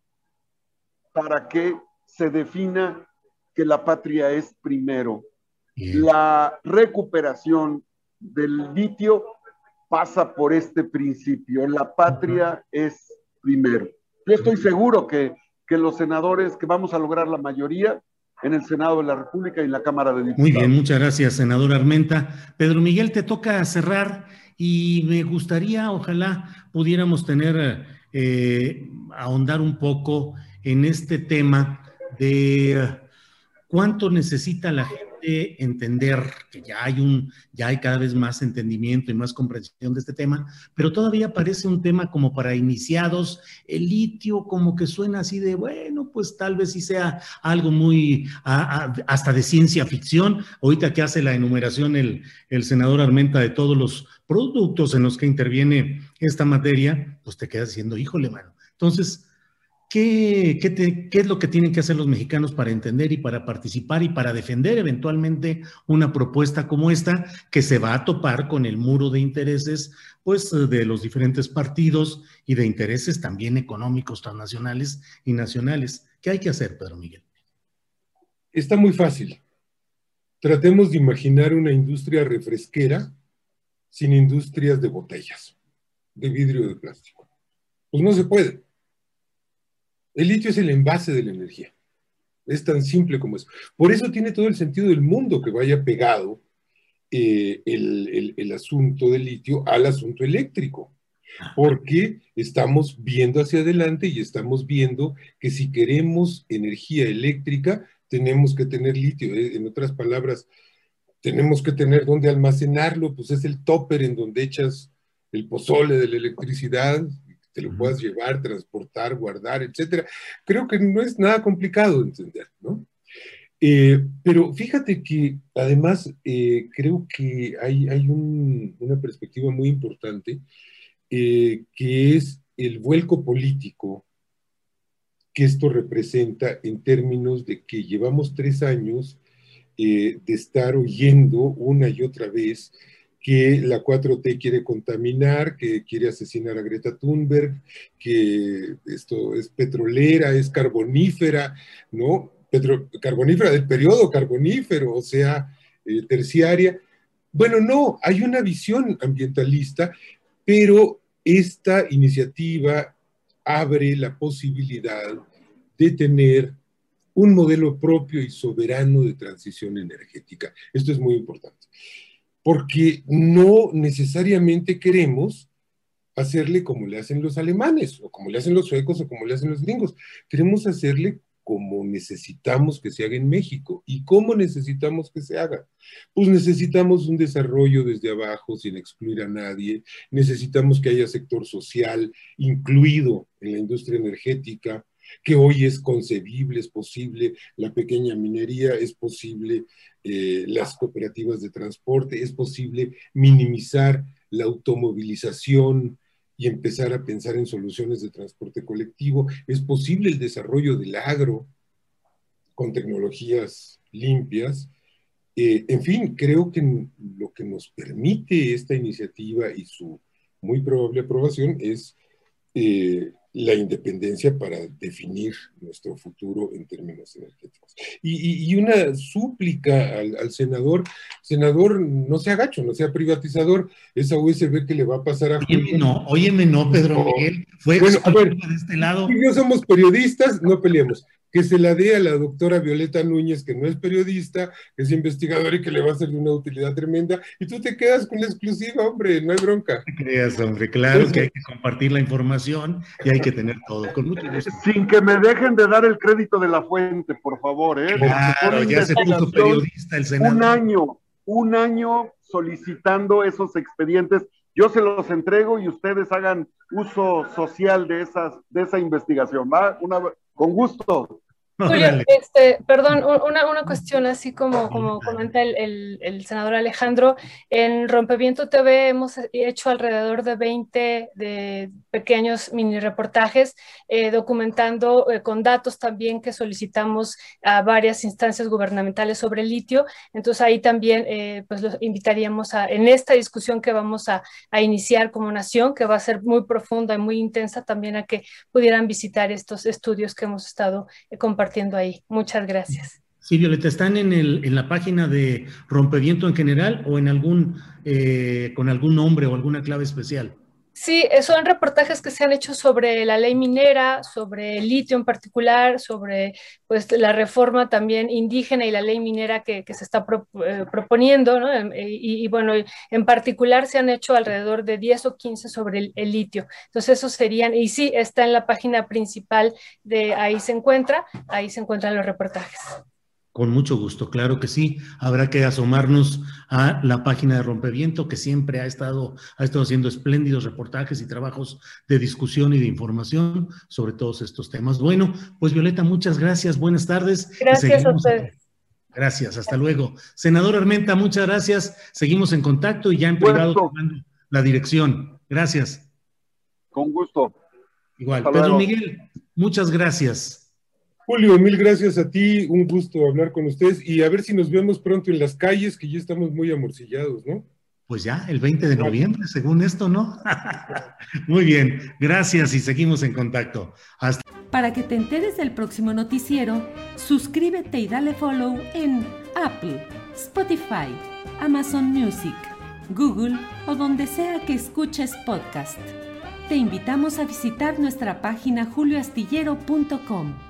para que se defina que la patria es primero. La recuperación del litio pasa por este principio. La patria es primero. Yo estoy seguro que, que los senadores, que vamos a lograr la mayoría, en el Senado de la República y en la Cámara de Diputados. Muy bien, muchas gracias, senador Armenta. Pedro Miguel, te toca cerrar y me gustaría, ojalá pudiéramos tener, eh, ahondar un poco en este tema de cuánto necesita la gente entender que ya hay un, ya hay cada vez más entendimiento y más comprensión de este tema, pero todavía parece un tema como para iniciados. El litio como que suena así de, bueno, pues tal vez sí sea algo muy, hasta de ciencia ficción. Ahorita que hace la enumeración el, el senador Armenta de todos los productos en los que interviene esta materia, pues te quedas diciendo, híjole, mano. Entonces, ¿Qué, es lo que tienen que hacer los mexicanos para entender y para participar y para defender eventualmente una propuesta como esta que se va a topar con el muro de intereses pues de los diferentes partidos y de intereses también económicos transnacionales y nacionales? ¿Qué hay que hacer, Pedro Miguel? Está muy fácil. Tratemos de imaginar una industria refresquera sin industrias de botellas, de vidrio de plástico. Pues no se puede el litio es el envase de la energía. Es tan simple como eso. Por eso tiene todo el sentido del mundo que vaya pegado eh, el, asunto del litio al asunto eléctrico. Porque estamos viendo hacia adelante y estamos viendo que si queremos energía eléctrica, tenemos que tener litio. Eh, en otras palabras, tenemos que tener dónde almacenarlo, pues es el topper en donde echas el pozole de la electricidad, te lo puedas llevar, transportar, guardar, etcétera. Creo que no es nada complicado de entender, ¿no? Eh, pero fíjate que además eh, creo que hay, hay una perspectiva muy importante eh, que es el vuelco político que esto representa en términos de que llevamos tres años de estar oyendo una y otra vez que la 4T quiere contaminar, que quiere asesinar a Greta Thunberg, que esto es petrolera, es carbonífera, ¿no? carbonífera del periodo carbonífero, o sea, eh, terciaria. Bueno, no, hay una visión ambientalista, pero esta iniciativa abre la posibilidad de tener un modelo propio y soberano de transición energética. Esto es muy importante porque no necesariamente queremos hacerle como le hacen los alemanes, o como le hacen los suecos, o como le hacen los gringos. Queremos hacerle como necesitamos que se haga en México. ¿Y cómo necesitamos que se haga? Pues necesitamos un desarrollo desde abajo sin excluir a nadie, necesitamos que haya sector social incluido en la industria energética, que hoy es concebible, es posible, la pequeña minería, es posible eh, las cooperativas de transporte, es posible minimizar la automovilización y empezar a pensar en soluciones de transporte colectivo, es posible el desarrollo del agro con tecnologías limpias. Eh, en fin, creo que lo que nos permite esta iniciativa y su muy probable aprobación es eh, la independencia para definir nuestro futuro en términos energéticos. Y, una súplica al, senador, senador, no sea gacho, no sea privatizador, esa USB que le va a pasar a... Óyeme no, óyeme no, Pedro Miguel, fue bueno, a ver, de este lado. Si no somos periodistas, no peleemos que se la dé a la doctora Violeta Núñez, que no es periodista, que es investigadora y que le va a ser de una utilidad tremenda, y tú te quedas con la exclusiva, hombre, no hay bronca. No creas, hombre, claro que hay que compartir la información y hay que tener todo, con mucho gusto. Sin que me dejen de dar el crédito de la fuente, por favor, ¿eh? Claro, ya se puso periodista el Senado. Un año, un año solicitando esos expedientes yo se los entrego y ustedes hagan uso social de, esas, de esa investigación, ¿va? Una, con gusto. Julio, este, perdón, una, una, cuestión así como, como comenta el, el, senador Alejandro, en Rompeviento TV hemos hecho alrededor de 20 de pequeños mini reportajes eh, documentando eh, con datos también que solicitamos a varias instancias gubernamentales sobre el litio. Entonces ahí también eh, pues los invitaríamos a, en esta discusión que vamos a, a iniciar como nación, que va a ser muy profunda y muy intensa, también a que pudieran visitar estos estudios que hemos estado compartiendo ahí. Muchas gracias. Sí, Violeta, ¿están en, el, en la página de Rompeviento en general o en algún, eh, con algún nombre o alguna clave especial? Sí, eh, son reportajes que se han hecho sobre la ley minera, sobre el litio en particular, sobre pues, la reforma también indígena y la ley minera que, se está eh, proponiendo, ¿no? Em, y, bueno, en particular se han hecho alrededor de 10 o 15 sobre el, litio. Entonces, esos serían, y sí, está en la página principal de ahí se encuentra, ahí se encuentran los reportajes. Con mucho gusto, claro que sí. Habrá que asomarnos a la página de Rompeviento, que siempre ha estado, ha estado haciendo espléndidos reportajes y trabajos de discusión y de información sobre todos estos temas. Bueno, pues Violeta, muchas gracias, buenas tardes. Gracias a ustedes. Gracias, hasta luego. Senador Armenta, muchas gracias. Seguimos en contacto y ya en privado tomando la dirección. Gracias. Con gusto. Igual. Pedro Miguel, muchas gracias. Julio, mil gracias a ti, un gusto hablar con ustedes y a ver si nos vemos pronto en las calles, que ya estamos muy amorcillados, ¿no? Pues ya, el 20 de noviembre, según esto, ¿no? muy bien, gracias y seguimos en contacto. Hasta... Para que te enteres del próximo noticiero, suscríbete y dale follow en Apple, Spotify, Amazon Music, Google o donde sea que escuches podcast. Te invitamos a visitar nuestra página julioastillero.com.